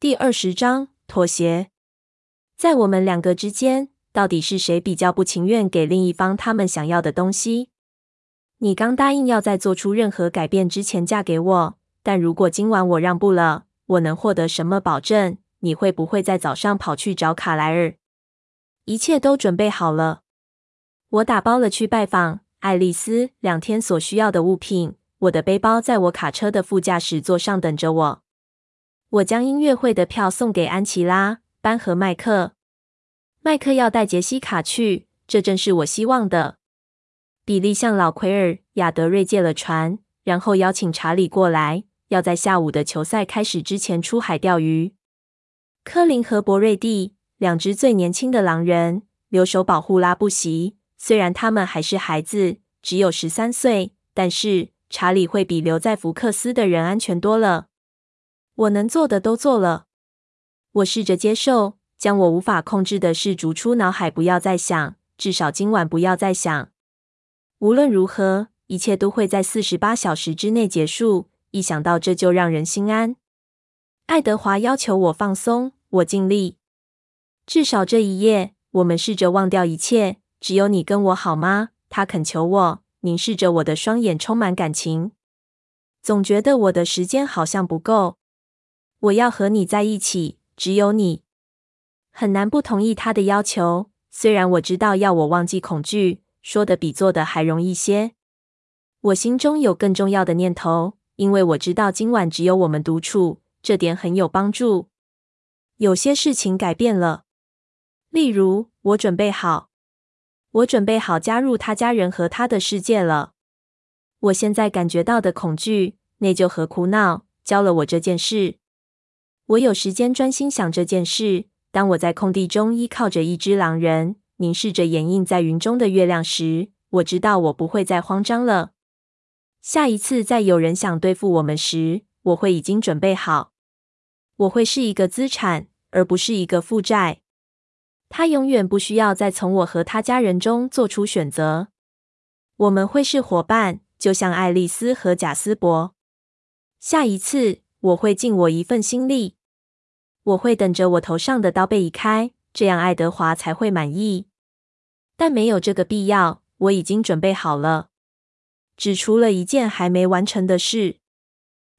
第二十章妥协。在我们两个之间，到底是谁比较不情愿给另一方他们想要的东西？你刚答应要在做出任何改变之前嫁给我，但如果今晚我让步了，我能获得什么保证？你会不会在早上跑去找卡莱尔？一切都准备好了，我打包了去拜访爱丽丝两天所需要的物品。我的背包在我卡车的副驾驶座上等着我。我将音乐会的票送给安琪拉、班和麦克。麦克要带杰西卡去，这正是我希望的。比利向老奎尔、亚德瑞借了船，然后邀请查理过来，要在下午的球赛开始之前出海钓鱼。科林和博瑞蒂，两只最年轻的狼人，留守保护拉布席。虽然他们还是孩子，只有十三岁，但是查理会比留在福克斯的人安全多了。我能做的都做了。我试着接受。将我无法控制的事逐出脑海，不要再想，至少今晚不要再想。无论如何，一切都会在四十八小时之内结束。一想到这就让人心安。爱德华要求我放松，我尽力。至少这一夜，我们试着忘掉一切，只有你跟我好吗？他恳求我，凝视着我的双眼，充满感情。总觉得我的时间好像不够。我要和你在一起，只有你。很难不同意他的要求，虽然我知道要我忘记恐惧，说的比做的还容易些。我心中有更重要的念头，因为我知道今晚只有我们独处，这点很有帮助。有些事情改变了，例如，我准备好，我准备好加入他家人和他的世界了。我现在感觉到的恐惧、内疚和苦恼，教了我这件事。我有时间专心想这件事。当我在空地中依靠着一只狼人，凝视着掩映在云中的月亮时，我知道我不会再慌张了。下一次再有人想对付我们时，我会已经准备好。我会是一个资产，而不是一个负债。他永远不需要再从我和他家人中做出选择。我们会是伙伴，就像爱丽丝和贾斯伯。下一次，我会尽我一份心力。我会等着我头上的刀被移开，这样爱德华才会满意。但没有这个必要，我已经准备好了。只除了一件还没完成的事，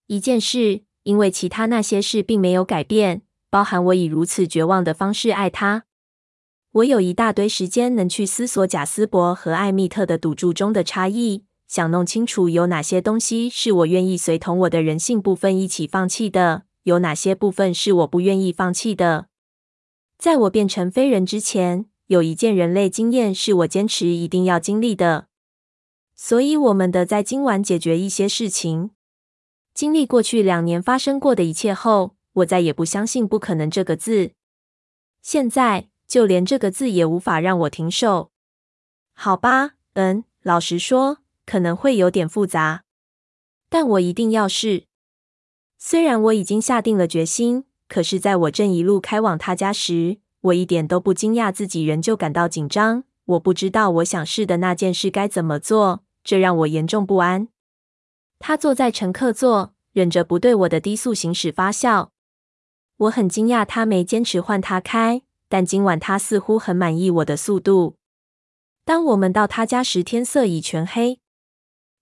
一件事，因为其他那些事并没有改变，包含我以如此绝望的方式爱他。我有一大堆时间能去思索贾斯伯和艾蜜特的赌注中的差异，想弄清楚有哪些东西是我愿意随同我的人性部分一起放弃的。有哪些部分是我不愿意放弃的？在我变成非人之前，有一件人类经验是我坚持一定要经历的。所以，我们得在今晚解决一些事情。经历过去两年发生过的一切后，我再也不相信“不可能”这个字。现在，就连这个字也无法让我停手。好吧，嗯，老实说，可能会有点复杂，但我一定要试。虽然我已经下定了决心，可是在我正一路开往他家时，我一点都不惊讶自己仍旧感到紧张。我不知道我想试的那件事该怎么做，这让我严重不安。他坐在乘客座，忍着不对我的低速行驶发笑。我很惊讶他没坚持换他开，但今晚他似乎很满意我的速度。当我们到他家时，天色已全黑。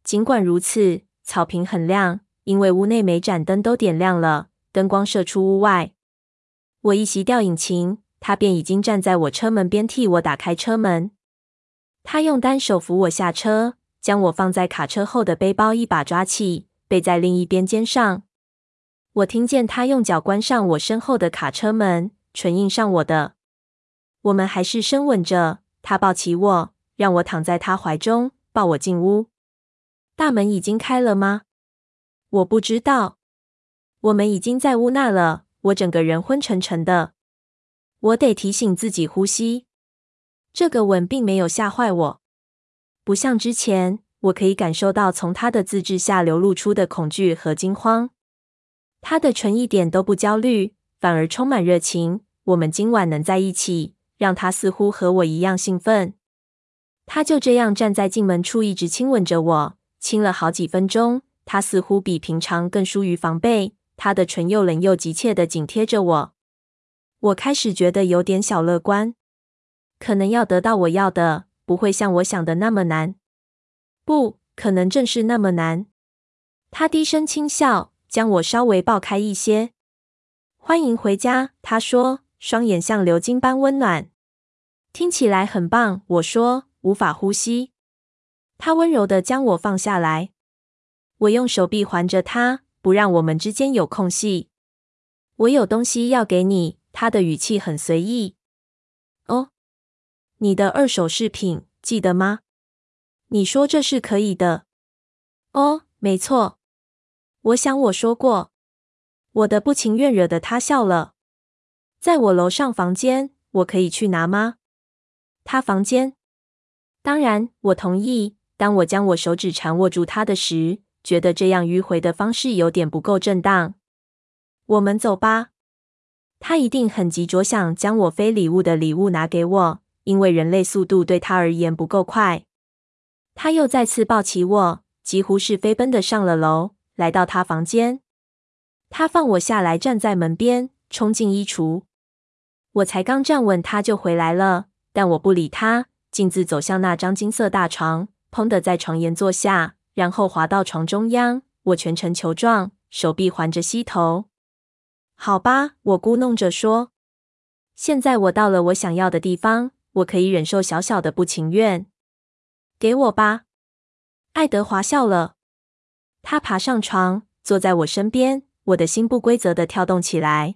尽管如此，草坪很亮。因为屋内每盏灯都点亮了，灯光射出屋外。我一熄掉引擎，他便已经站在我车门边替我打开车门。他用单手扶我下车，将我放在卡车后的背包一把抓起，背在另一边肩上。我听见他用脚关上我身后的卡车门，唇印上我的。我们还是深吻着。他抱起我，让我躺在他怀中，抱我进屋。大门已经开了吗？我不知道，我们已经在屋那了。我整个人昏沉沉的，我得提醒自己呼吸。这个吻并没有吓坏我，不像之前，我可以感受到从他的自制下流露出的恐惧和惊慌。他的唇一点都不焦虑，反而充满热情。我们今晚能在一起，让他似乎和我一样兴奋。他就这样站在进门处，一直亲吻着我，亲了好几分钟。他似乎比平常更疏于防备，他的唇又冷又急切地紧贴着我。我开始觉得有点小乐观，可能要得到我要的，不会像我想的那么难。不，可能正是那么难。他低声轻笑，将我稍微抱开一些。欢迎回家，他说，双眼像流金般温暖。听起来很棒，我说，无法呼吸。他温柔地将我放下来。我用手臂环着他，不让我们之间有空隙。我有东西要给你。他的语气很随意。哦，你的二手饰品，记得吗？你说这是可以的。哦，没错。我想我说过。我的不情愿惹得他笑了。在我楼上房间，我可以去拿吗？他房间？当然，我同意。当我将我手指缠握住他的时，觉得这样迂回的方式有点不够正当。我们走吧。他一定很急着想将我非礼物的礼物拿给我，因为人类速度对他而言不够快。他又再次抱起我，几乎是飞奔的上了楼，来到他房间。他放我下来，站在门边，冲进衣橱。我才刚站稳，他就回来了，但我不理他，径自走向那张金色大床，砰的在床沿坐下，然后滑到床中央。我全程球状，手臂环着膝头。好吧，我咕哝着说。现在我到了我想要的地方，我可以忍受小小的不情愿。给我吧，爱德华笑了。他爬上床，坐在我身边，我的心不规则地跳动起来。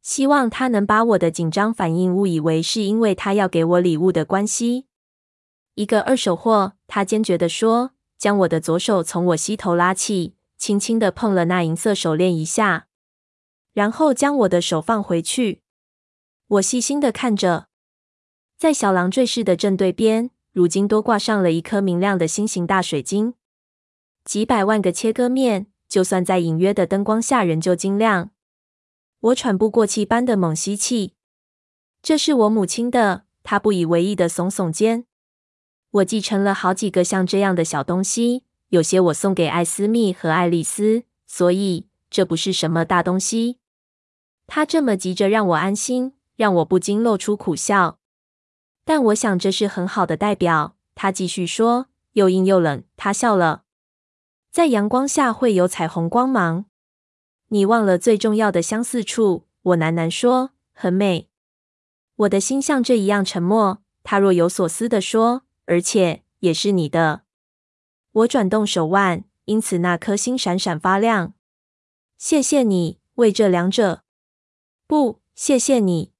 希望他能把我的紧张反应误以为是因为他要给我礼物的关系。一个二手货，他坚决地说，将我的左手从我膝头拉起，轻轻地碰了那银色手链一下。然后将我的手放回去。我细心的看着，在小狼坠饰的正对边，如今多挂上了一颗明亮的心形大水晶。几百万个切割面，就算在隐约的灯光下，仍旧晶亮。我喘不过气般的猛吸气。这是我母亲的。她不以为意的耸耸肩。我继承了好几个像这样的小东西，有些我送给艾斯密和爱丽丝，所以这不是什么大东西。他这么急着让我安心，让我不禁露出苦笑。但我想这是很好的代表。他继续说，又硬又冷。他笑了，在阳光下会有彩虹光芒。你忘了最重要的相似处。我喃喃说，很美。我的心像这一样沉默。他若有所思地说，而且也是你的。我转动手腕，因此那颗心闪闪发亮。谢谢你为这两者。不，谢谢你。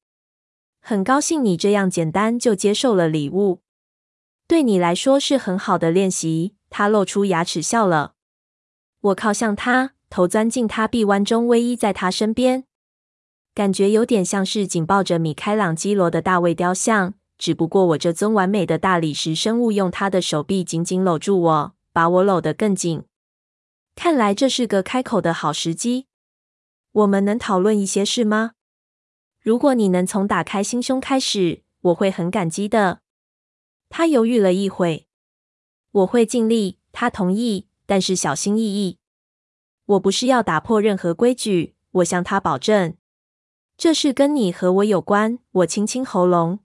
很高兴你这样简单就接受了礼物。对你来说是很好的练习。他露出牙齿笑了。我靠向他，头钻进他臂弯中，偎依在他身边，感觉有点像是紧抱着米开朗基罗的大卫雕像。只不过我这尊完美的大理石生物用他的手臂紧紧搂住我，把我搂得更紧。看来这是个开口的好时机。我们能讨论一些事吗？如果你能从打开心胸开始，我会很感激的。他犹豫了一会，我会尽力。他同意，但是小心翼翼。我不是要打破任何规矩，我向他保证。这事跟你和我有关。我清清喉咙，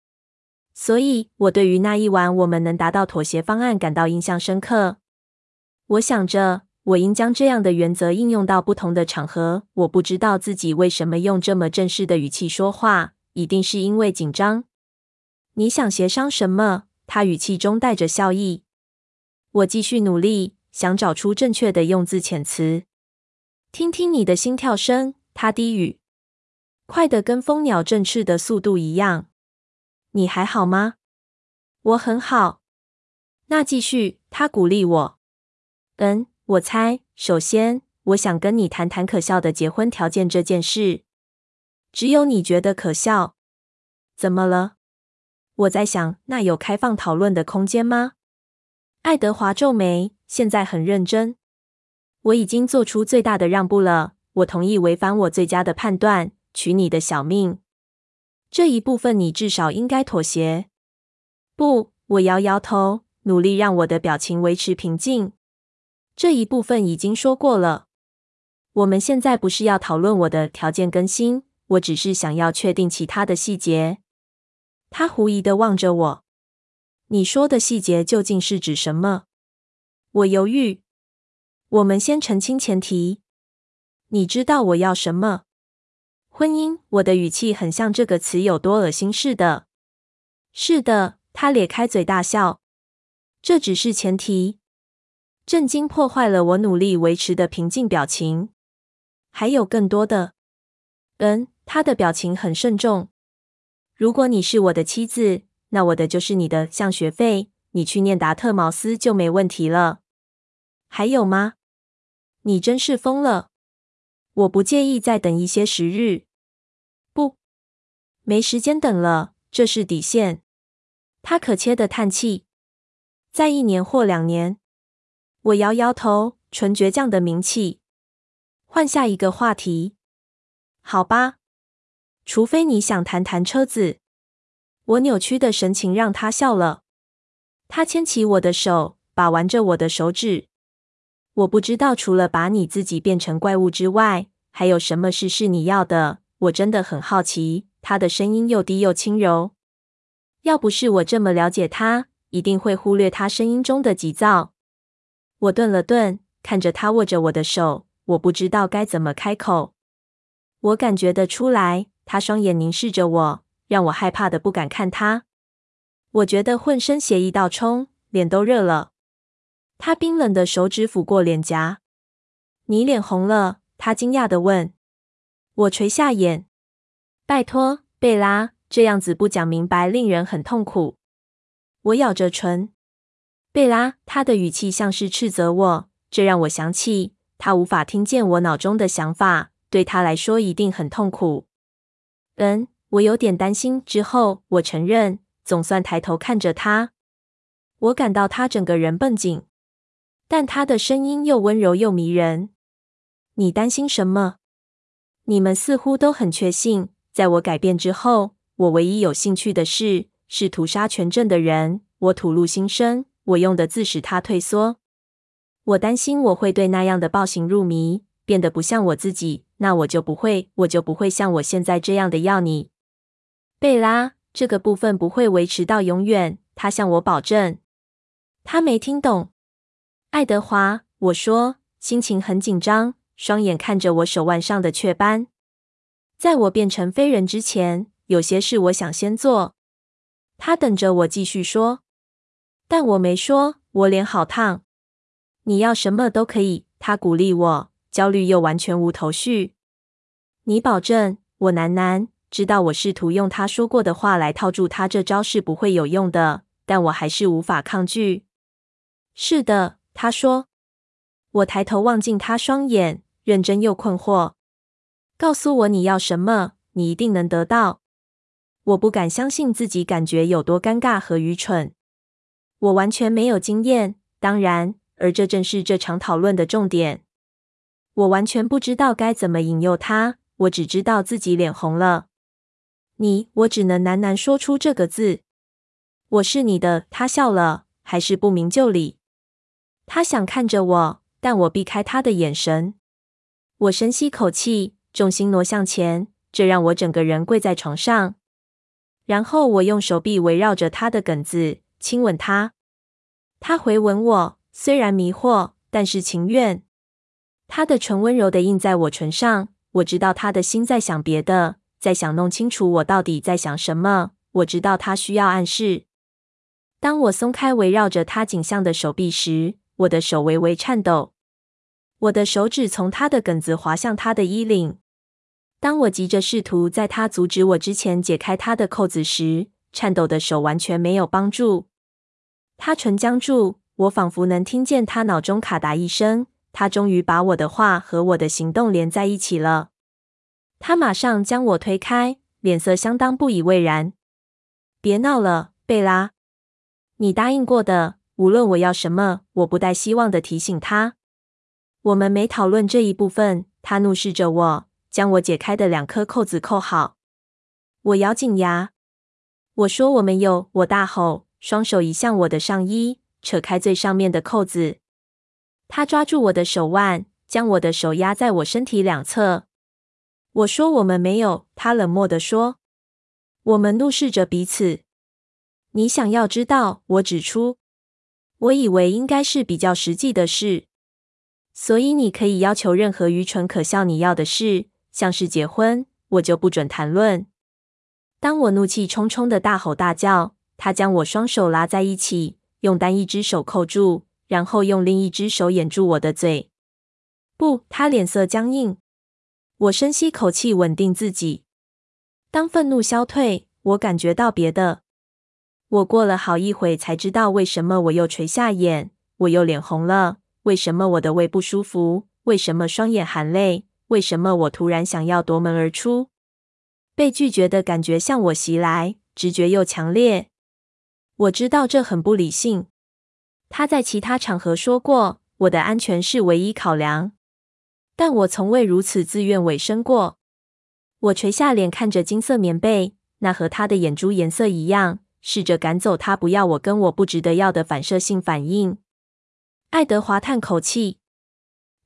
所以我对于那一晚我们能达到妥协方案感到印象深刻。我想着。我应将这样的原则应用到不同的场合。我不知道自己为什么用这么正式的语气说话，一定是因为紧张。你想协商什么？他语气中带着笑意。我继续努力，想找出正确的用字遣词。听听你的心跳声，他低语，快得跟蜂鸟振翅的速度一样。你还好吗？我很好。那继续，他鼓励我。嗯。我猜，首先，我想跟你谈谈可笑的结婚条件这件事。只有你觉得可笑？怎么了？我在想，那有开放讨论的空间吗？爱德华皱眉，现在很认真。我已经做出最大的让步了。我同意违反我最佳的判断，取你的小命。这一部分你至少应该妥协。不，我摇摇头，努力让我的表情维持平静。这一部分已经说过了。我们现在不是要讨论我的条件更新，我只是想要确定其他的细节。他狐疑的望着我。你说的细节究竟是指什么？我犹豫。我们先澄清前提。你知道我要什么？婚姻。我的语气很像这个词有多恶心似的。是的，他咧开嘴大笑。这只是前提。震惊破坏了我努力维持的平静表情。还有更多的。嗯，他的表情很慎重。如果你是我的妻子，那我的就是你的，像学费，你去念达特茅斯就没问题了。还有吗？你真是疯了。我不介意再等一些时日。没时间等了，这是底线。他可切的叹气。再一年或两年。我摇摇头，纯倔强的名气。换下一个话题。好吧，除非你想谈谈车子。我扭曲的神情让他笑了。他牵起我的手，把玩着我的手指。我不知道除了把你自己变成怪物之外，还有什么事是你要的。我真的很好奇。他的声音又低又轻柔。要不是我这么了解他，一定会忽略他声音中的急躁。我顿了顿，看着他握着我的手，我不知道该怎么开口。我感觉得出来，他双眼凝视着我，让我害怕的不敢看他。我觉得浑身血液倒冲，脸都热了。他冰冷的手指抚过脸颊。你脸红了？他惊讶的问。我垂下眼。拜托，贝拉，这样子不讲明白，令人很痛苦。我咬着唇。贝拉，他的语气像是斥责我，这让我想起他无法听见我脑中的想法，对他来说一定很痛苦。嗯，我有点担心。之后，我承认，总算抬头看着他，我感到他整个人绷紧，但他的声音又温柔又迷人。你担心什么？你们似乎都很确信，在我改变之后，我唯一有兴趣的事是屠杀全镇的人。我吐露心声。我用的字使他退缩。我担心我会对那样的暴行入迷，变得不像我自己。那我就不会，我就不会像我现在这样的要你，贝拉。这个部分不会维持到永远。他向我保证。他没听懂。爱德华，我说，心情很紧张，双眼看着我手腕上的雀斑。在我变成非人之前，有些事我想先做。他等着我继续说。但我没说，我脸好烫。你要什么都可以，他鼓励我，焦虑又完全无头绪。你保证？我喃喃，知道我试图用他说过的话来套住他，这招是不会有用的，但我还是无法抗拒。是的，他说。我抬头望进他双眼，认真又困惑。告诉我你要什么，你一定能得到。我不敢相信自己感觉有多尴尬和愚蠢。我完全没有经验，当然，而这正是这场讨论的重点。我完全不知道该怎么引诱他，我只知道自己脸红了。你，我只能喃喃说出这个字。我是你的。他笑了，还是不明就里。他想看着我，但我避开他的眼神。我深吸口气，重心挪向前，这让我整个人跪在床上。然后我用手臂围绕着他的梗子。亲吻他，他回吻我，虽然迷惑，但是情愿。他的唇温柔地印在我唇上，我知道他的心在想别的，在想弄清楚我到底在想什么。我知道他需要暗示。当我松开围绕着他颈项的手臂时，我的手微微颤抖。我的手指从他的梗子滑向他的衣领。当我急着试图在他阻止我之前解开他的扣子时，颤抖的手完全没有帮助。他唇僵住，我仿佛能听见他脑中咔嗒一声。他终于把我的话和我的行动连在一起了。他马上将我推开，脸色相当不以为然。别闹了，贝拉，你答应过的，无论我要什么。我不带希望的提醒他。我们没讨论这一部分。他怒视着我，将我解开的两颗扣子扣好。我咬紧牙。我说我没有，我大吼，双手移向我的上衣，扯开最上面的扣子。他抓住我的手腕，将我的手压在我身体两侧。我说：“我们没有。”他冷漠地说：“我们怒视着彼此。”你想要知道？我指出。我以为应该是比较实际的事，所以你可以要求任何愚蠢可笑你要的事，像是结婚，我就不准谈论。当我怒气冲冲的大吼大叫，他将我双手拉在一起，用单一只手扣住，然后用另一只手掩住我的嘴。不，他脸色僵硬。我深吸口气，稳定自己。当愤怒消退，我感觉到别的。我过了好一会才知道为什么我又垂下眼，我又脸红了。为什么我的胃不舒服？为什么双眼含泪？为什么我突然想要夺门而出？被拒绝的感觉向我袭来，直觉又强烈。我知道这很不理性。他在其他场合说过，我的安全是唯一考量，但我从未如此自愿委身过。我垂下脸看着金色棉被，那和他的眼珠颜色一样。试着赶走他不要我跟我不值得要的反射性反应。爱德华叹口气，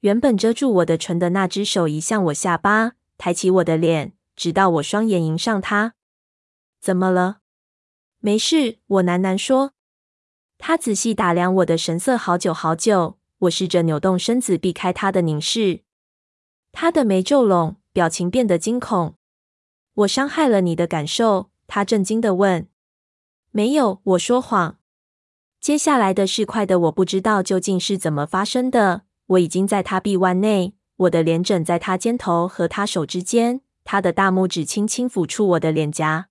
原本遮住我的唇的那只手移向我下巴，抬起我的脸，直到我双眼迎上他。怎么了？没事，我喃喃说。他仔细打量我的神色好久好久。我试着扭动身子避开他的凝视。他的眉皱拢，表情变得惊恐。我伤害了你的感受？他震惊的问。没有，我说谎。接下来的事快的我不知道究竟是怎么发生的。我已经在他臂弯内，我的脸枕在他肩头和他手之间，他的大拇指轻轻抚触我的脸颊。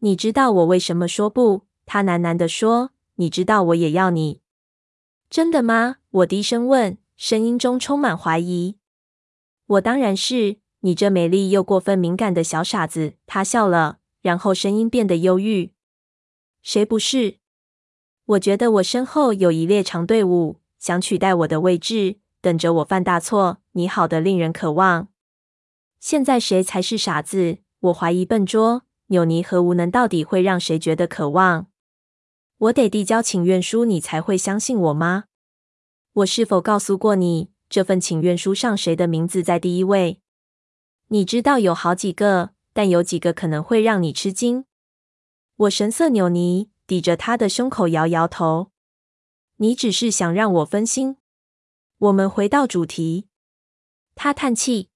你知道我为什么说不？他喃喃地说。你知道我也要你。真的吗？我低声问，声音中充满怀疑。我当然是，你这美丽又过分敏感的小傻子。他笑了，然后声音变得忧郁。谁不是？我觉得我身后有一列长队伍，想取代我的位置，等着我犯大错。你好的令人渴望。现在谁才是傻子？我怀疑笨拙、扭捏和无能到底会让谁觉得渴望？我得递交请愿书，你才会相信我吗？我是否告诉过你，这份请愿书上谁的名字在第一位？你知道有好几个，但有几个可能会让你吃惊。我神色扭捏，抵着他的胸口摇摇头。你只是想让我分心。我们回到主题。他叹气。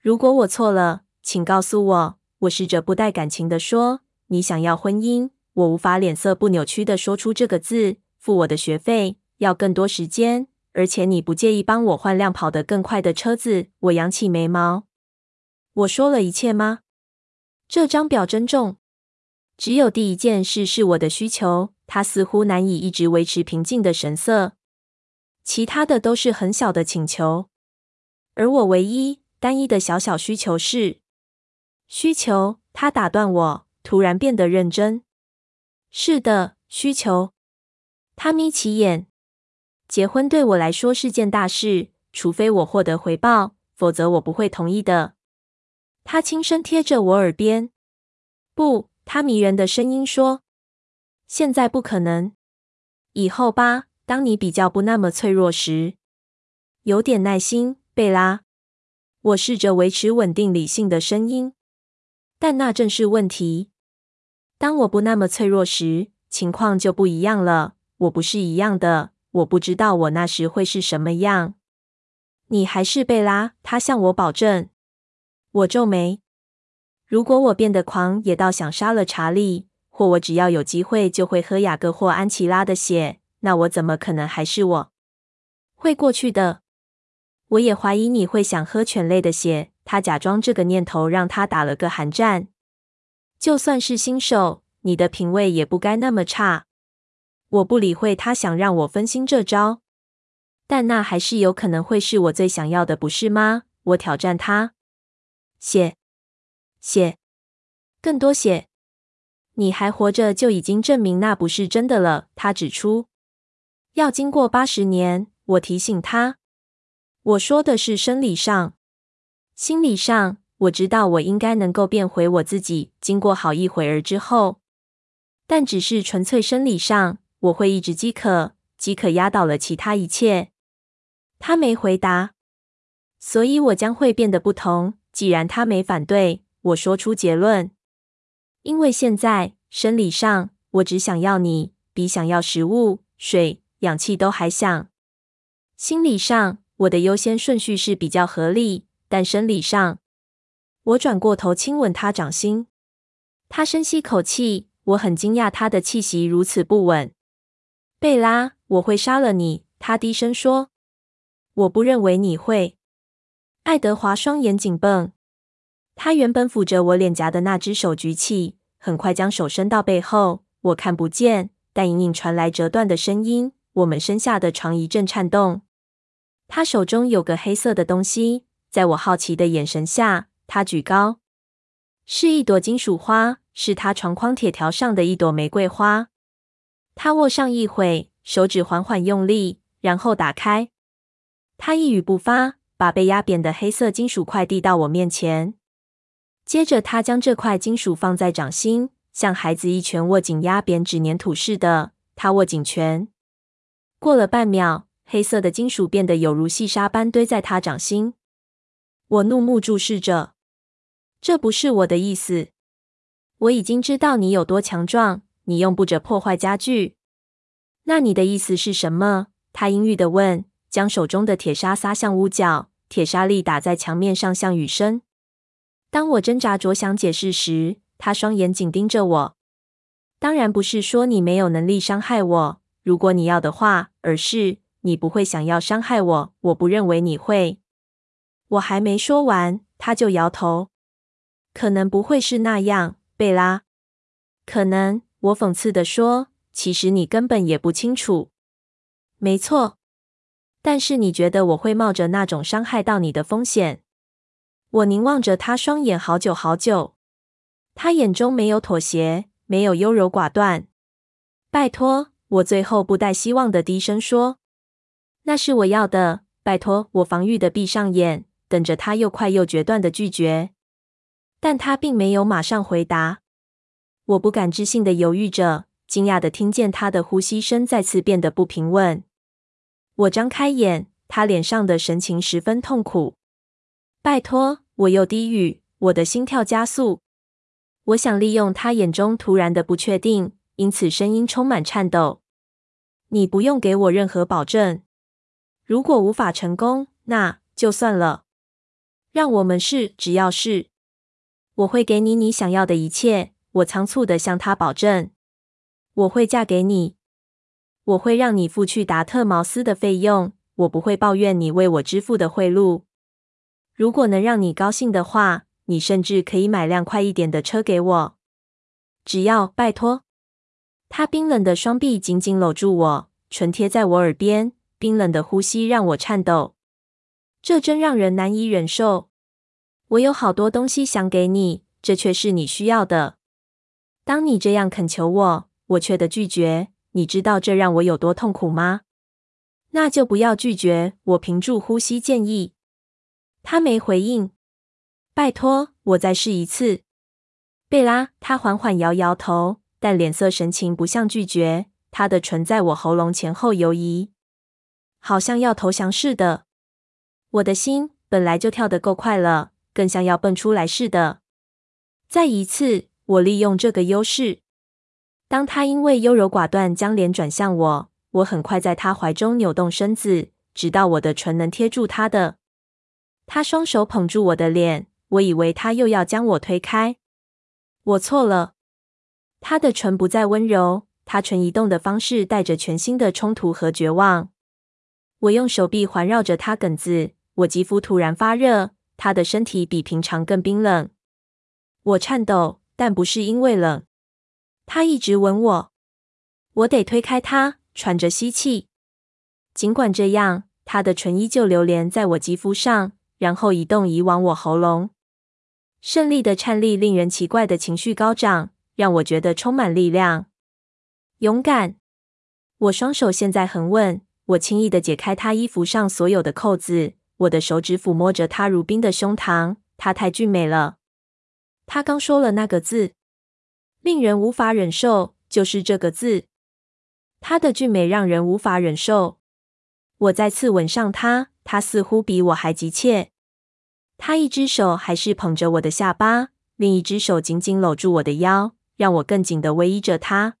如果我错了，请告诉我。我试着不带感情地说：“你想要婚姻。”我无法脸色不扭曲地说出这个字。付我的学费，要更多时间，而且你不介意帮我换辆跑得更快的车子。我扬起眉毛。我说了一切吗？这张表真重。只有第一件事是我的需求，他似乎难以一直维持平静的神色。其他的都是很小的请求，而我唯一单一的小小需求是需求。他打断我，突然变得认真。是的，需求。他眯起眼。结婚对我来说是件大事，除非我获得回报，否则我不会同意的。他轻声贴着我耳边。不。他迷人的声音说：“现在不可能，以后吧。当你比较不那么脆弱时，有点耐心，贝拉。”我试着维持稳定理性的声音，但那正是问题。当我不那么脆弱时，情况就不一样了。我不是一样的，我不知道我那时会是什么样。你还是贝拉，他向我保证。我皱眉。如果我变得狂野到想杀了查理，或我只要有机会就会喝雅各或安琪拉的血，那我怎么可能还是我？会过去的。我也怀疑你会想喝犬类的血。他假装这个念头让他打了个寒战。就算是新手，你的品味也不该那么差。我不理会他想让我分心这招，但那还是有可能会是我最想要的，不是吗？我挑战他。血。血，更多血！你还活着就已经证明那不是真的了。他指出，要经过八十年。我提醒他，我说的是生理上，心理上，我知道我应该能够变回我自己。经过好一会儿之后，但只是纯粹生理上，我会一直饥渴，饥渴压倒了其他一切。他没回答。所以我将会变得不同。既然他没反对，我说出结论。因为现在生理上，我只想要你，比想要食物、水、氧气都还想。心理上，我的优先顺序是比较合理，但生理上，我转过头亲吻他掌心。他深吸口气，我很惊讶他的气息如此不稳。贝拉，我会杀了你，他低声说。我不认为你会。爱德华双眼紧绷，他原本抚着我脸颊的那只手举起，很快将手伸到背后。我看不见，但隐隐传来折断的声音。我们身下的床一阵颤动。他手中有个黑色的东西，在我好奇的眼神下，他举高，是一朵金属花，是他床框铁条上的一朵玫瑰花。他握上一会，手指缓缓用力，然后打开。他一语不发。把被压扁的黑色金属块递到我面前，接着他将这块金属放在掌心，像孩子一拳握紧压扁纸粘土似的。他握紧拳，过了半秒，黑色的金属变得有如细沙般堆在他掌心。我怒目注视着，这不是我的意思。我已经知道你有多强壮，你用不着破坏家具。那你的意思是什么？他阴郁的问。将手中的铁砂撒向屋角，铁砂粒打在墙面上，像雨声。当我挣扎着想解释时，他双眼紧盯着我。当然不是说你没有能力伤害我，如果你要的话，而是你不会想要伤害我。我不认为你会。我还没说完，他就摇头。可能不会是那样，贝拉。可能，我讽刺地说。其实你根本也不清楚。没错。但是你觉得我会冒着那种伤害到你的风险？我凝望着他双眼好久好久，他眼中没有妥协，没有优柔寡断。拜托，我最后不带希望的低声说：“那是我要的。”拜托，我防御的闭上眼，等着他又快又决断的拒绝。但他并没有马上回答。我不敢置信的犹豫着，惊讶的听见他的呼吸声再次变得不平稳。我张开眼，他脸上的神情十分痛苦。拜托，我又低语，我的心跳加速。我想利用他眼中突然的不确定，因此声音充满颤抖。你不用给我任何保证。如果无法成功，那就算了。让我们试，只要试，我会给你你想要的一切。我仓促地向他保证，我会嫁给你。我会让你付去达特茅斯的费用，我不会抱怨你为我支付的贿赂。如果能让你高兴的话，你甚至可以买辆快一点的车给我。只要拜托。他冰冷的双臂紧紧搂住我，唇贴在我耳边，冰冷的呼吸让我颤抖。这真让人难以忍受。我有好多东西想给你，这却是你需要的。当你这样恳求我，我却的拒绝。你知道这让我有多痛苦吗？那就不要拒绝。我屏住呼吸建议。他没回应。拜托，我再试一次。贝拉，他缓缓摇摇头，但脸色神情不像拒绝。他的唇在我喉咙前后游移，好像要投降似的。我的心本来就跳得够快了，更像要蹦出来似的。再一次，我利用这个优势。当他因为优柔寡断将脸转向我，我很快在他怀中扭动身子，直到我的唇能贴住他的。他双手捧住我的脸，我以为他又要将我推开。我错了。他的唇不再温柔，他唇移动的方式带着全新的冲突和绝望。我用手臂环绕着他梗子，我肌肤突然发热，他的身体比平常更冰冷。我颤抖，但不是因为冷。他一直吻我，我得推开他，喘着吸气。尽管这样，他的唇依旧流连在我肌肤上，然后移动移往我喉咙。胜利的颤栗令人奇怪的情绪高涨，让我觉得充满力量。勇敢。我双手现在很稳，我轻易的解开他衣服上所有的扣子，我的手指抚摸着他如冰的胸膛。他太俊美了。他刚说了那个字。令人无法忍受，就是这个字。他的俊美让人无法忍受。我再次吻上他，他似乎比我还急切。他一只手还是捧着我的下巴，另一只手紧紧搂住我的腰，让我更紧的偎依着他。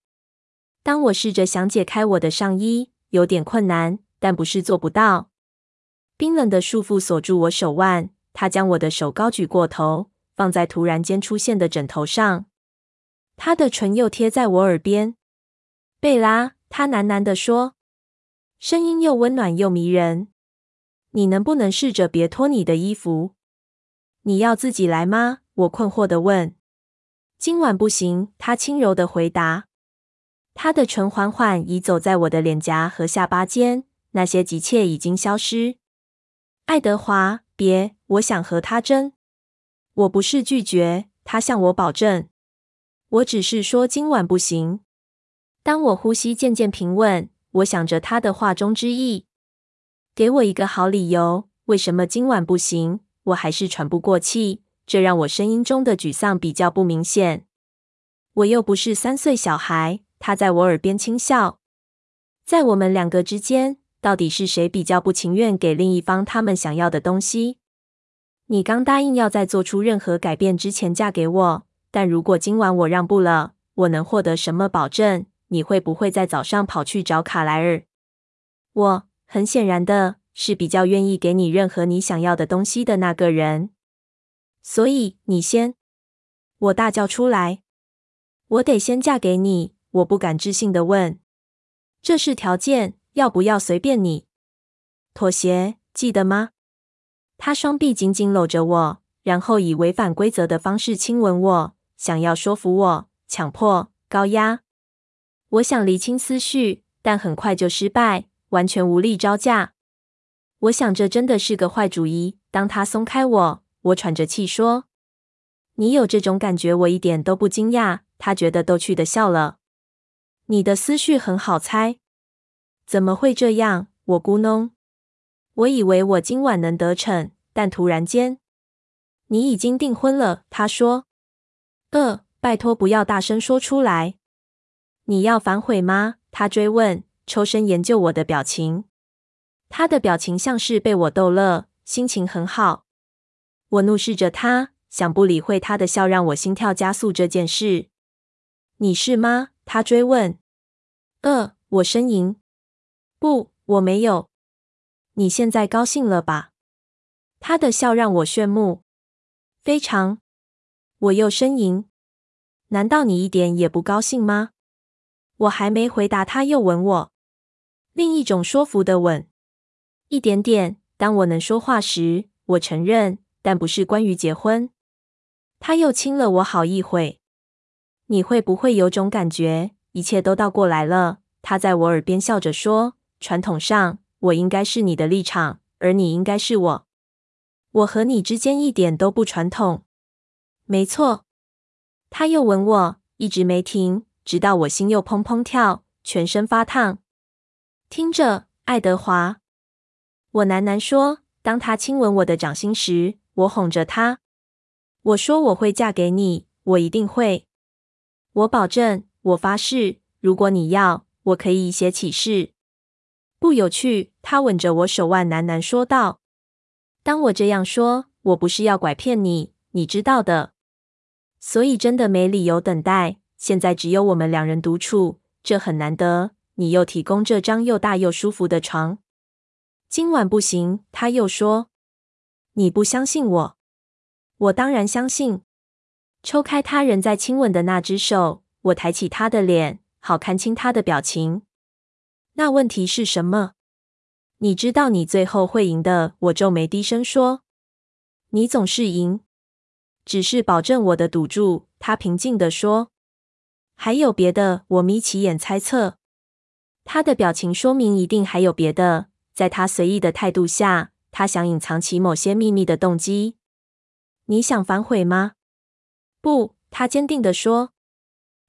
当我试着想解开我的上衣，有点困难，但不是做不到。冰冷的束缚锁住我手腕。他将我的手高举过头，放在突然间出现的枕头上。他的唇又贴在我耳边。贝拉，他喃喃地说，声音又温暖又迷人。你能不能试着别脱你的衣服？你要自己来吗？我困惑地问。今晚不行，他轻柔地回答。他的唇缓缓移走在我的脸颊和下巴间，那些急切已经消失。爱德华，别，我想和他争。我不是拒绝，他向我保证。我只是说今晚不行。当我呼吸渐渐平稳，我想着他的话中之意。给我一个好理由，为什么今晚不行？我还是喘不过气，这让我声音中的沮丧比较不明显。我又不是三岁小孩，他在我耳边轻笑。在我们两个之间。到底是谁比较不情愿给另一方他们想要的东西？你刚答应要在做出任何改变之前嫁给我，但如果今晚我让步了，我能获得什么保证？你会不会在早上跑去找卡莱尔？我很显然的是比较愿意给你任何你想要的东西的那个人。所以你先，我大叫出来，我得先嫁给你。我不敢置信的问：“这是条件？”要不要随便你。妥协，记得吗？他双臂紧紧搂着我，然后以违反规则的方式亲吻我，想要说服我，强迫，高压。我想厘清思绪，但很快就失败，完全无力招架。我想这真的是个坏主意。当他松开我，我喘着气说：“你有这种感觉，我一点都不惊讶。”他觉得逗趣的笑了。你的思绪很好猜。怎么会这样？我咕哝。我以为我今晚能得逞，但突然间，你已经订婚了。他说：“呃，拜托不要大声说出来。”你要反悔吗？他追问，抽身研究我的表情。他的表情像是被我逗乐，心情很好。我怒视着他，想不理会他的笑让我心跳加速这件事。你是吗？他追问。呃，我呻吟。不，我没有。你现在高兴了吧？他的笑让我炫目，非常。我又呻吟。难道你一点也不高兴吗？我还没回答，他又吻我，另一种说服的吻。一点点。当我能说话时，我承认，但不是关于结婚。他又亲了我好一会。你会不会有种感觉，一切都倒过来了？他在我耳边笑着说。传统上，我应该是你的立场，而你应该是我。我和你之间一点都不传统。没错。他又吻我，一直没停，直到我心又砰砰跳，全身发烫。听着，爱德华，我喃喃说。当他亲吻我的掌心时，我哄着他。我说我会嫁给你，我一定会。我保证，我发誓，如果你要，我可以写起誓。不有趣，他吻着我手腕，喃喃说道：“当我这样说，我不是要拐骗你，你知道的。所以真的没理由等待。现在只有我们两人独处，这很难得。你又提供这张又大又舒服的床。今晚不行。”他又说：“你不相信我？我当然相信。”抽开他仍在亲吻的那只手，我抬起他的脸，好看清他的表情。那问题是什么？你知道你最后会赢的。我皱眉低声说：“你总是赢，只是保证我的赌注。”他平静地说：“还有别的？”我眯起眼猜测。他的表情说明一定还有别的。在他随意的态度下，他想隐藏起某些秘密的动机。你想反悔吗？不，他坚定地说：“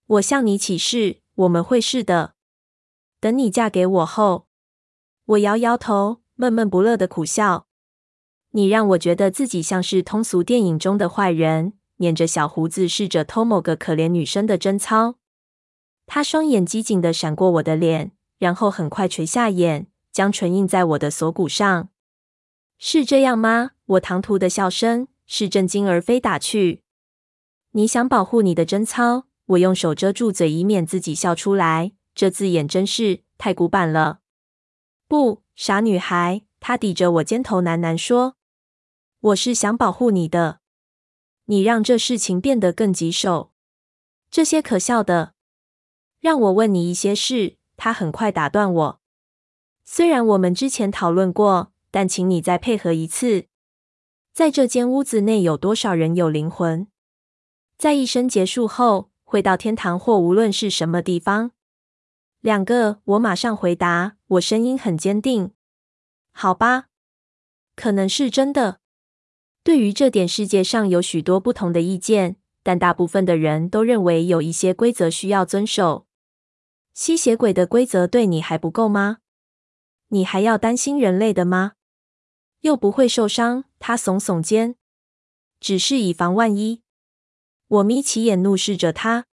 我向你起誓，我们会是的。”等你嫁给我后，我摇摇头，闷闷不乐的苦笑。你让我觉得自己像是通俗电影中的坏人，捻着小胡子试着偷某个可怜女生的贞操。他双眼机警的闪过我的脸，然后很快垂下眼，将唇印在我的锁骨上。是这样吗？我唐突的笑声是震惊而非打趣。你想保护你的贞操？我用手遮住嘴，以免自己笑出来。这字眼真是太古板了。不，傻女孩，她抵着我肩头喃喃说：“我是想保护你的。你让这事情变得更棘手。这些可笑的。让我问你一些事。”他很快打断我。虽然我们之前讨论过，但请你再配合一次。在这间屋子内有多少人有灵魂？在一生结束后，会到天堂或无论是什么地方。两个，我马上回答。我声音很坚定。好吧，可能是真的。对于这点，世界上有许多不同的意见，但大部分的人都认为有一些规则需要遵守。吸血鬼的规则对你还不够吗？你还要担心人类的吗？又不会受伤。他耸耸肩，只是以防万一。我眯起眼，怒视着他。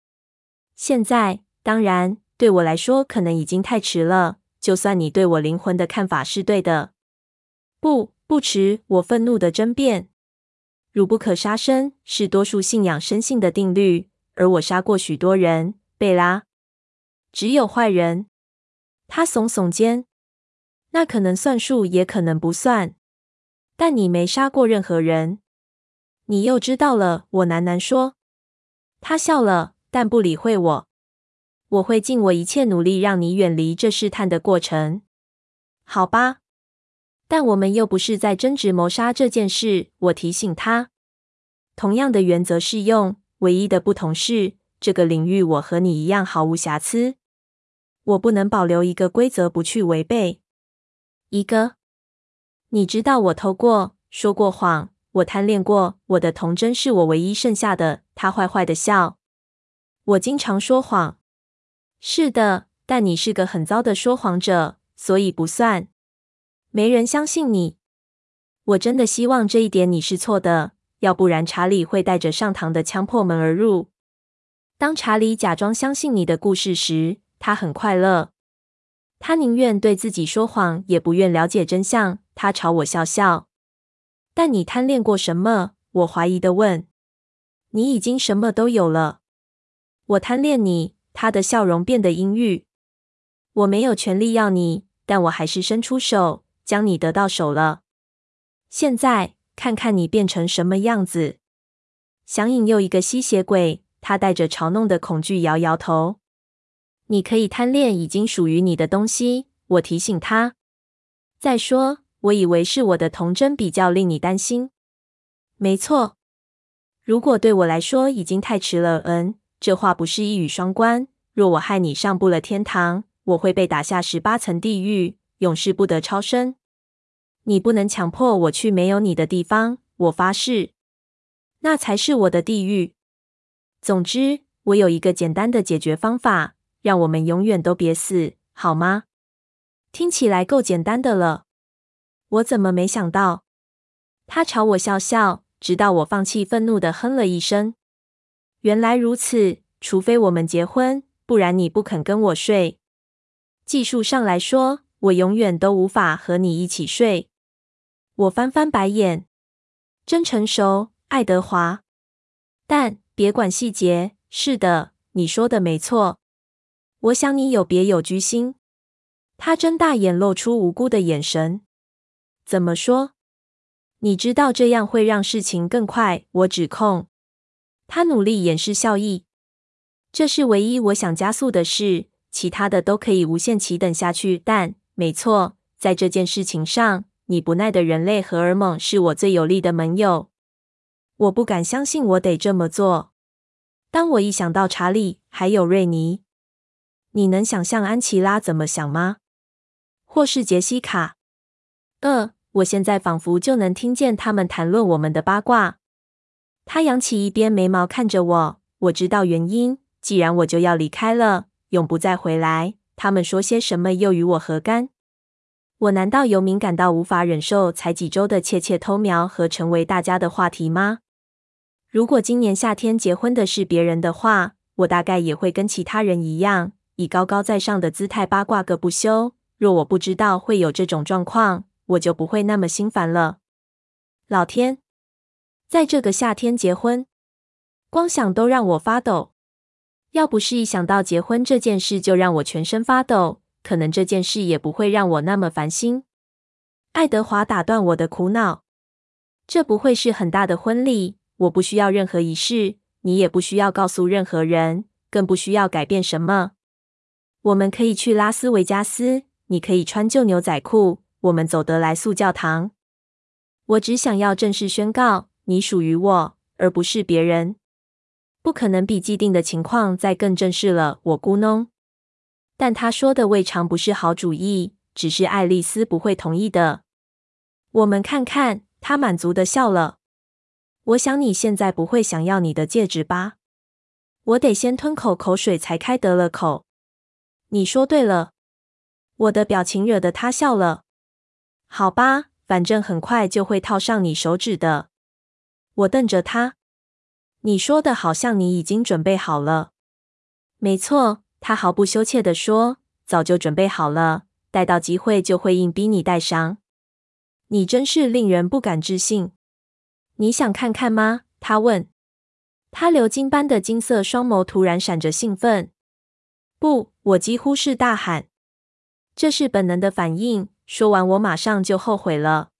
现在，当然。对我来说，可能已经太迟了。就算你对我灵魂的看法是对的，不，不迟。我愤怒的争辩：汝不可杀生是多数信仰生性的定律，而我杀过许多人。贝拉，只有坏人。他耸耸肩，那可能算数，也可能不算。但你没杀过任何人，你又知道了。我喃喃说。他笑了，但不理会我。我会尽我一切努力让你远离这试探的过程，好吧？但我们又不是在争执谋杀这件事。我提醒他，同样的原则适用，唯一的不同是，这个领域我和你一样毫无瑕疵。我不能保留一个规则不去违背。一个，你知道我偷过，说过谎，我贪恋过，我的童真是我唯一剩下的。他坏坏的笑。我经常说谎。是的，但你是个很糟的说谎者，所以不算。没人相信你。我真的希望这一点你是错的，要不然查理会带着上膛的枪破门而入。当查理假装相信你的故事时，他很快乐。他宁愿对自己说谎，也不愿了解真相。他朝我笑笑。但你贪恋过什么？我怀疑的问。你已经什么都有了。我贪恋你。他的笑容变得阴郁。我没有权利要你，但我还是伸出手，将你得到手了。现在看看你变成什么样子。想引诱一个吸血鬼，他带着嘲弄的恐惧摇摇头。你可以贪恋已经属于你的东西，我提醒他。再说，我以为是我的童真比较令你担心。没错，如果对我来说已经太迟了，嗯。这话不是一语双关。若我害你上不了天堂，我会被打下十八层地狱，永世不得超生。你不能强迫我去没有你的地方，我发誓，那才是我的地狱。总之，我有一个简单的解决方法，让我们永远都别死，好吗？听起来够简单的了。我怎么没想到？他朝我笑笑，直到我放弃愤怒地哼了一声。原来如此，除非我们结婚，不然你不肯跟我睡。技术上来说，我永远都无法和你一起睡。我翻翻白眼，真成熟，爱德华。但别管细节。是的，你说的没错。我想你有别有居心。他睁大眼，露出无辜的眼神。怎么说？你知道这样会让事情更快。我指控。他努力掩饰笑意。这是唯一我想加速的事，其他的都可以无限期等下去。但没错，在这件事情上，你不耐的人类荷尔蒙是我最有力的盟友。我不敢相信我得这么做。当我一想到查理还有瑞尼，你能想象安琪拉怎么想吗？或是杰西卡？呃，我现在仿佛就能听见他们谈论我们的八卦。他扬起一边眉毛，看着我。我知道原因。既然我就要离开了，永不再回来，他们说些什么又与我何干？我难道由敏感到无法忍受才几周的窃窃偷瞄和成为大家的话题吗？如果今年夏天结婚的是别人的话，我大概也会跟其他人一样，以高高在上的姿态八卦个不休。若我不知道会有这种状况，我就不会那么心烦了。老天，在这个夏天结婚，光想都让我发抖。要不是一想到结婚这件事就让我全身发抖，可能这件事也不会让我那么烦心。爱德华打断我的苦恼：“这不会是很大的婚礼，我不需要任何仪式，你也不需要告诉任何人，更不需要改变什么。我们可以去拉斯维加斯，你可以穿旧牛仔裤，我们走得来素教堂。我只想要正式宣告，你属于我，而不是别人。”不可能比既定的情况再更正式了，我咕哝。但他说的未尝不是好主意，只是爱丽丝不会同意的。我们看看，他满足的笑了。我想你现在不会想要你的戒指吧？我得先吞口口水才开得了口。你说对了。我的表情惹得他笑了。好吧，反正很快就会套上你手指的。我瞪着他。你说的好像你已经准备好了。没错，他毫不羞怯地说：“早就准备好了，待到机会就会硬逼你戴上。”你真是令人不敢置信。你想看看吗？他问。他鎏金般的金色双眸突然闪着兴奋。不，我几乎是大喊。这是本能的反应。说完，我马上就后悔了。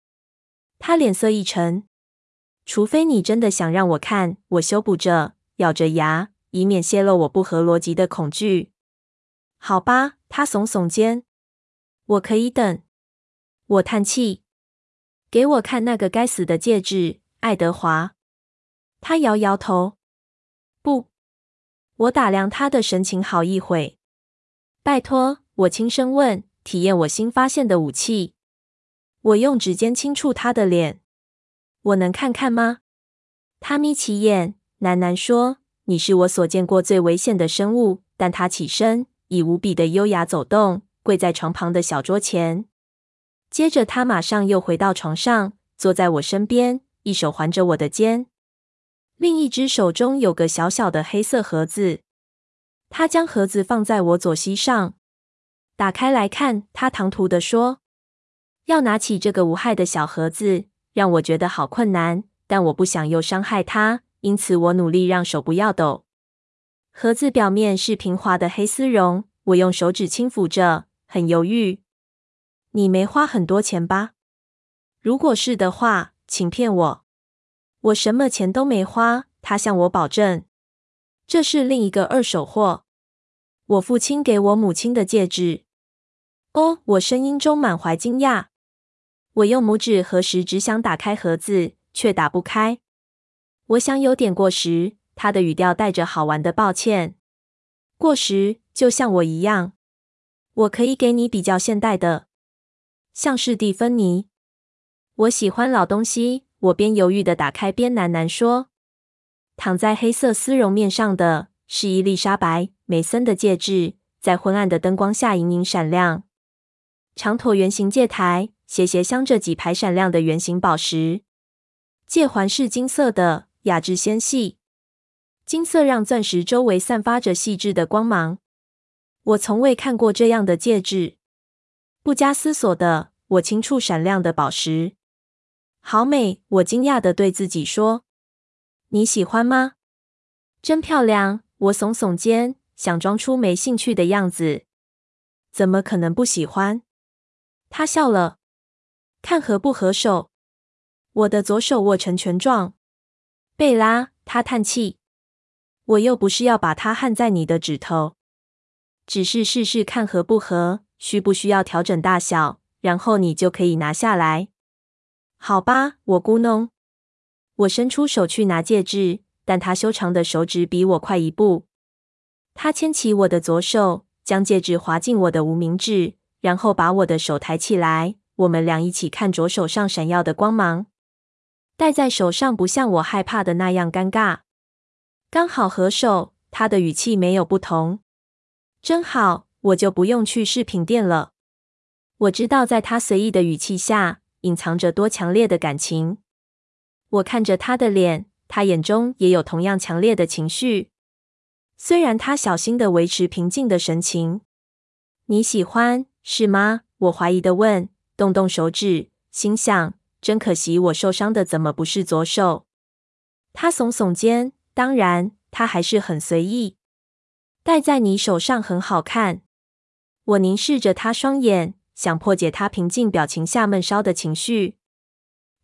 他脸色一沉。除非你真的想让我看，我修补着，咬着牙，以免泄露我不合逻辑的恐惧。好吧，他耸耸肩，我可以等。我叹气，给我看那个该死的戒指，爱德华。他摇摇头，我打量他的神情好一会。拜托，我轻声问，体验我新发现的武器。我用指尖轻触他的脸。我能看看吗？他眯起眼，喃喃说：“你是我所见过最危险的生物。”但他起身，以无比的优雅走动，跪在床旁的小桌前。接着，他马上又回到床上，坐在我身边，一手环着我的肩，另一只手中有个小小的黑色盒子。他将盒子放在我左膝上，打开来看。他唐突地说：“要拿起这个无害的小盒子。”让我觉得好困难，但我不想又伤害它，因此我努力让手不要抖。盒子表面是平滑的黑丝绒，我用手指轻抚着，很犹豫。你没花很多钱吧？如果是的话，请骗我。我什么钱都没花，他向我保证。这是另一个二手货，我父亲给我母亲的戒指。哦，我声音中满怀惊讶。我用拇指和食指想打开盒子，却打不开。我想有点过时。他的语调带着好玩的抱歉。过时，就像我一样。我可以给你比较现代的，像是蒂芬尼。我喜欢老东西。我边犹豫地打开，边喃喃说：“躺在黑色丝绒面上的是伊丽莎白·梅森的戒指，在昏暗的灯光下隐隐闪亮。长椭圆形戒台。”斜斜镶着几排闪亮的圆形宝石，戒环是金色的，雅致纤细。金色让钻石周围散发着细致的光芒。我从未看过这样的戒指。不加思索的，我轻触闪亮的宝石，好美！我惊讶地对自己说：“你喜欢吗？真漂亮！”我耸耸肩，想装出没兴趣的样子。怎么可能不喜欢？他笑了。看合不合手？我的左手握成拳状。贝拉，他叹气。我又不是要把它焊在你的指头，只是试试看合不合，需不需要调整大小，然后你就可以拿下来。好吧，我咕哝。我伸出手去拿戒指，但他修长的手指比我快一步。他牵起我的左手，将戒指滑进我的无名指，然后把我的手抬起来。我们俩一起看着手上闪耀的光芒，戴在手上不像我害怕的那样尴尬。刚好合手，他的语气没有不同。真好，我就不用去饰品店了。我知道，在他随意的语气下，隐藏着多强烈的感情。我看着他的脸，他眼中也有同样强烈的情绪。虽然他小心地维持平静的神情。你喜欢，是吗？我怀疑地问。动动手指，心想真可惜，我受伤的怎么不是左手？”他耸耸肩：“当然，他还是很随意。戴在你手上很好看。”我凝视着他双眼，想破解他平静表情下闷烧的情绪。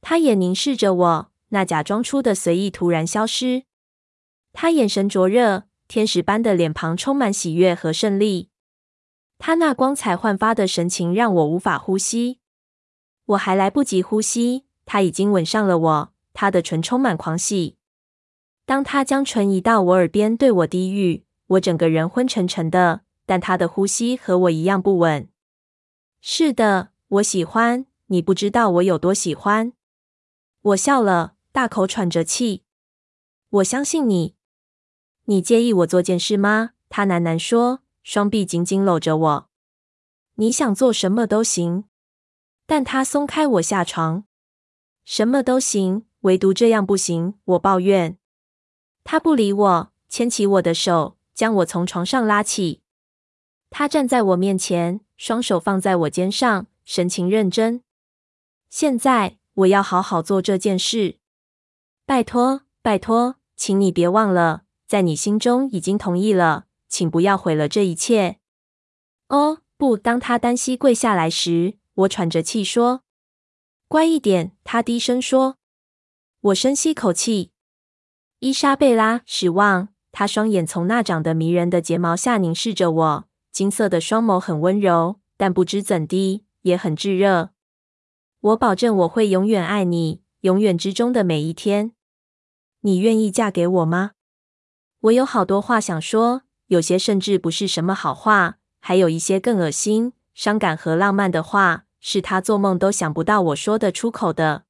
他也凝视着我，那假装出的随意突然消失。他眼神灼热，天使般的脸庞充满喜悦和胜利。他那光彩焕发的神情让我无法呼吸。我还来不及呼吸，他已经吻上了我。他的唇充满狂喜。当他将唇移到我耳边对我低语，我整个人昏沉沉的。但他的呼吸和我一样不稳。是的，我喜欢你，不知道我有多喜欢。我笑了，大口喘着气。我相信你。你介意我做件事吗？他喃喃说，双臂紧紧搂着我。你想做什么都行。但他松开我下床。什么都行，唯独这样不行。我抱怨。他不理我，牵起我的手，将我从床上拉起。他站在我面前，双手放在我肩上，神情认真。现在我要好好做这件事。拜托，拜托，请你别忘了，在你心中已经同意了，请不要毁了这一切。哦，不！当他单膝跪下来时，我喘着气说：“乖一点。”他低声说。我深吸口气。伊莎贝拉，失望。他双眼从那长得迷人的睫毛下凝视着我。金色的双眸很温柔，但不知怎地也很炙热。我保证我会永远爱你，永远之中的每一天。你愿意嫁给我吗？我有好多话想说，有些甚至不是什么好话，还有一些更恶心、伤感和浪漫的话，是他做梦都想不到我说的出口的。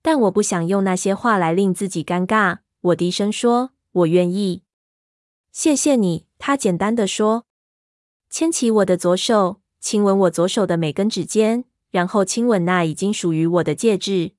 但我不想用那些话来令自己尴尬。我低声说：“我愿意。”谢谢你，他简单的说。牵起我的左手，亲吻我左手的每根指尖，然后亲吻那已经属于我的戒指。